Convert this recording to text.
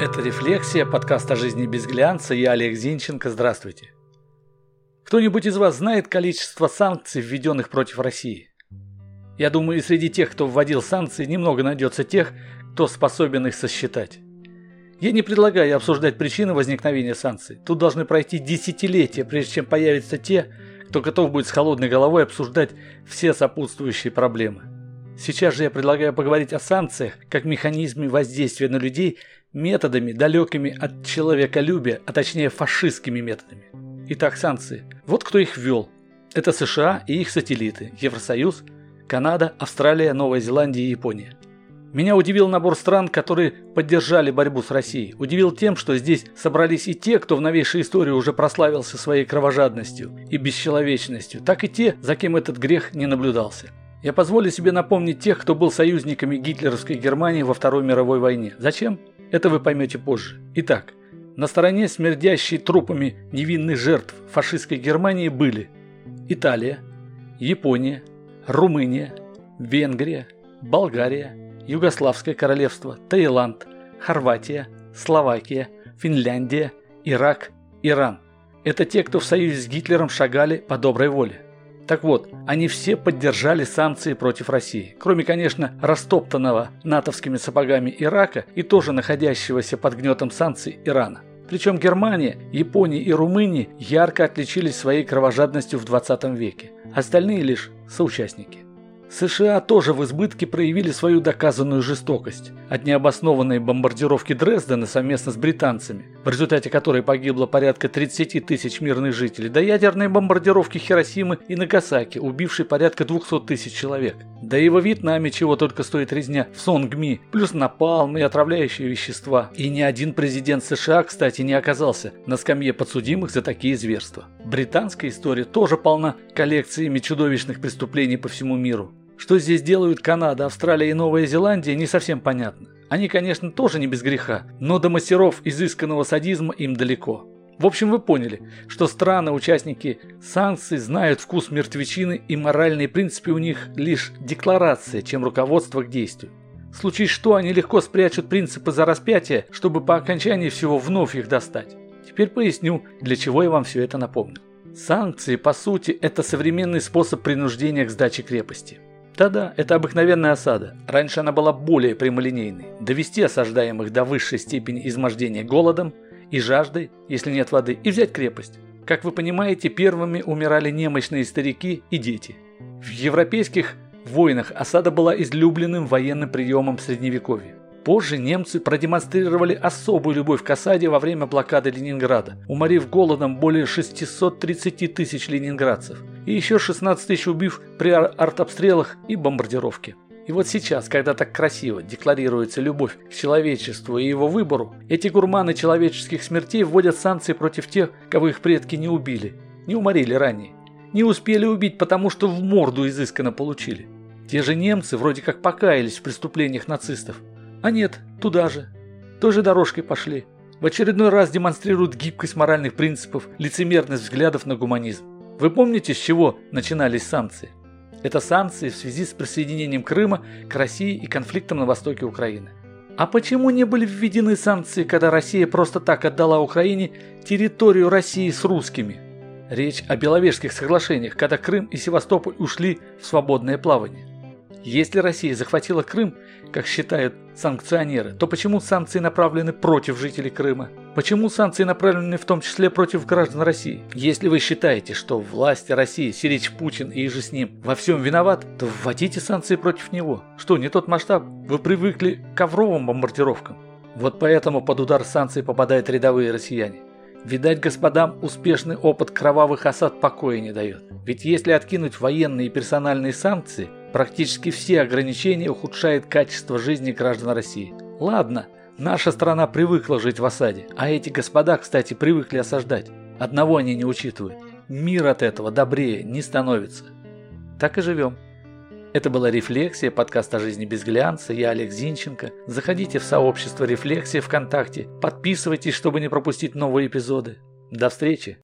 Это «Рефлексия», подкаст о жизни без глянца. Я Олег Зинченко. Здравствуйте. Кто-нибудь из вас знает количество санкций, введенных против России? Я думаю, и среди тех, кто вводил санкции, немного найдется тех, кто способен их сосчитать. Я не предлагаю обсуждать причины возникновения санкций. Тут должны пройти десятилетия, прежде чем появятся те, кто готов будет с холодной головой обсуждать все сопутствующие проблемы. Сейчас же я предлагаю поговорить о санкциях как механизме воздействия на людей методами, далекими от человеколюбия, а точнее фашистскими методами. Итак, санкции. Вот кто их ввел. Это США и их сателлиты, Евросоюз, Канада, Австралия, Новая Зеландия и Япония. Меня удивил набор стран, которые поддержали борьбу с Россией. Удивил тем, что здесь собрались и те, кто в новейшей истории уже прославился своей кровожадностью и бесчеловечностью, так и те, за кем этот грех не наблюдался. Я позволю себе напомнить тех, кто был союзниками гитлеровской Германии во Второй мировой войне. Зачем? Это вы поймете позже. Итак, на стороне смердящей трупами невинных жертв фашистской Германии были Италия, Япония, Румыния, Венгрия, Болгария, Югославское королевство, Таиланд, Хорватия, Словакия, Финляндия, Ирак, Иран. Это те, кто в союзе с Гитлером шагали по доброй воле. Так вот, они все поддержали санкции против России, кроме, конечно, растоптанного натовскими сапогами Ирака и тоже находящегося под гнетом санкций Ирана. Причем Германия, Япония и Румыния ярко отличились своей кровожадностью в 20 веке, остальные лишь соучастники. США тоже в избытке проявили свою доказанную жестокость. От необоснованной бомбардировки Дрездена совместно с британцами, в результате которой погибло порядка 30 тысяч мирных жителей, до ядерной бомбардировки Хиросимы и Нагасаки, убившей порядка 200 тысяч человек. Да и во Вьетнаме чего только стоит резня в Сонгми, плюс напалм и отравляющие вещества. И ни один президент США, кстати, не оказался на скамье подсудимых за такие зверства. Британская история тоже полна коллекциями чудовищных преступлений по всему миру. Что здесь делают Канада, Австралия и Новая Зеландия, не совсем понятно. Они, конечно, тоже не без греха, но до мастеров изысканного садизма им далеко. В общем, вы поняли, что страны-участники санкций знают вкус мертвечины и моральные принципы у них лишь декларация, чем руководство к действию. Случае что, они легко спрячут принципы за распятие, чтобы по окончании всего вновь их достать. Теперь поясню, для чего я вам все это напомню. Санкции, по сути, это современный способ принуждения к сдаче крепости. Да-да, это обыкновенная осада. Раньше она была более прямолинейной. Довести осаждаемых до высшей степени измождения голодом и жаждой, если нет воды, и взять крепость. Как вы понимаете, первыми умирали немощные старики и дети. В европейских войнах осада была излюбленным военным приемом средневековья. Позже немцы продемонстрировали особую любовь к осаде во время блокады Ленинграда, уморив голодом более 630 тысяч ленинградцев и еще 16 тысяч убив при артобстрелах и бомбардировке. И вот сейчас, когда так красиво декларируется любовь к человечеству и его выбору, эти гурманы человеческих смертей вводят санкции против тех, кого их предки не убили, не уморили ранее, не успели убить, потому что в морду изысканно получили. Те же немцы вроде как покаялись в преступлениях нацистов, а нет, туда же. Той же дорожкой пошли. В очередной раз демонстрируют гибкость моральных принципов, лицемерность взглядов на гуманизм. Вы помните, с чего начинались санкции? Это санкции в связи с присоединением Крыма к России и конфликтом на востоке Украины. А почему не были введены санкции, когда Россия просто так отдала Украине территорию России с русскими? Речь о Беловежских соглашениях, когда Крым и Севастополь ушли в свободное плавание. Если Россия захватила Крым, как считают санкционеры, то почему санкции направлены против жителей Крыма? Почему санкции направлены в том числе против граждан России? Если вы считаете, что власти России, Сирич Путин и же с ним во всем виноват, то вводите санкции против него. Что, не тот масштаб? Вы привыкли к ковровым бомбардировкам. Вот поэтому под удар санкций попадают рядовые россияне. Видать, господам успешный опыт кровавых осад покоя не дает. Ведь если откинуть военные и персональные санкции, Практически все ограничения ухудшают качество жизни граждан России. Ладно, наша страна привыкла жить в осаде, а эти господа, кстати, привыкли осаждать. Одного они не учитывают. Мир от этого добрее не становится. Так и живем. Это была «Рефлексия», подкаст о жизни без глянца. Я Олег Зинченко. Заходите в сообщество «Рефлексия» ВКонтакте. Подписывайтесь, чтобы не пропустить новые эпизоды. До встречи!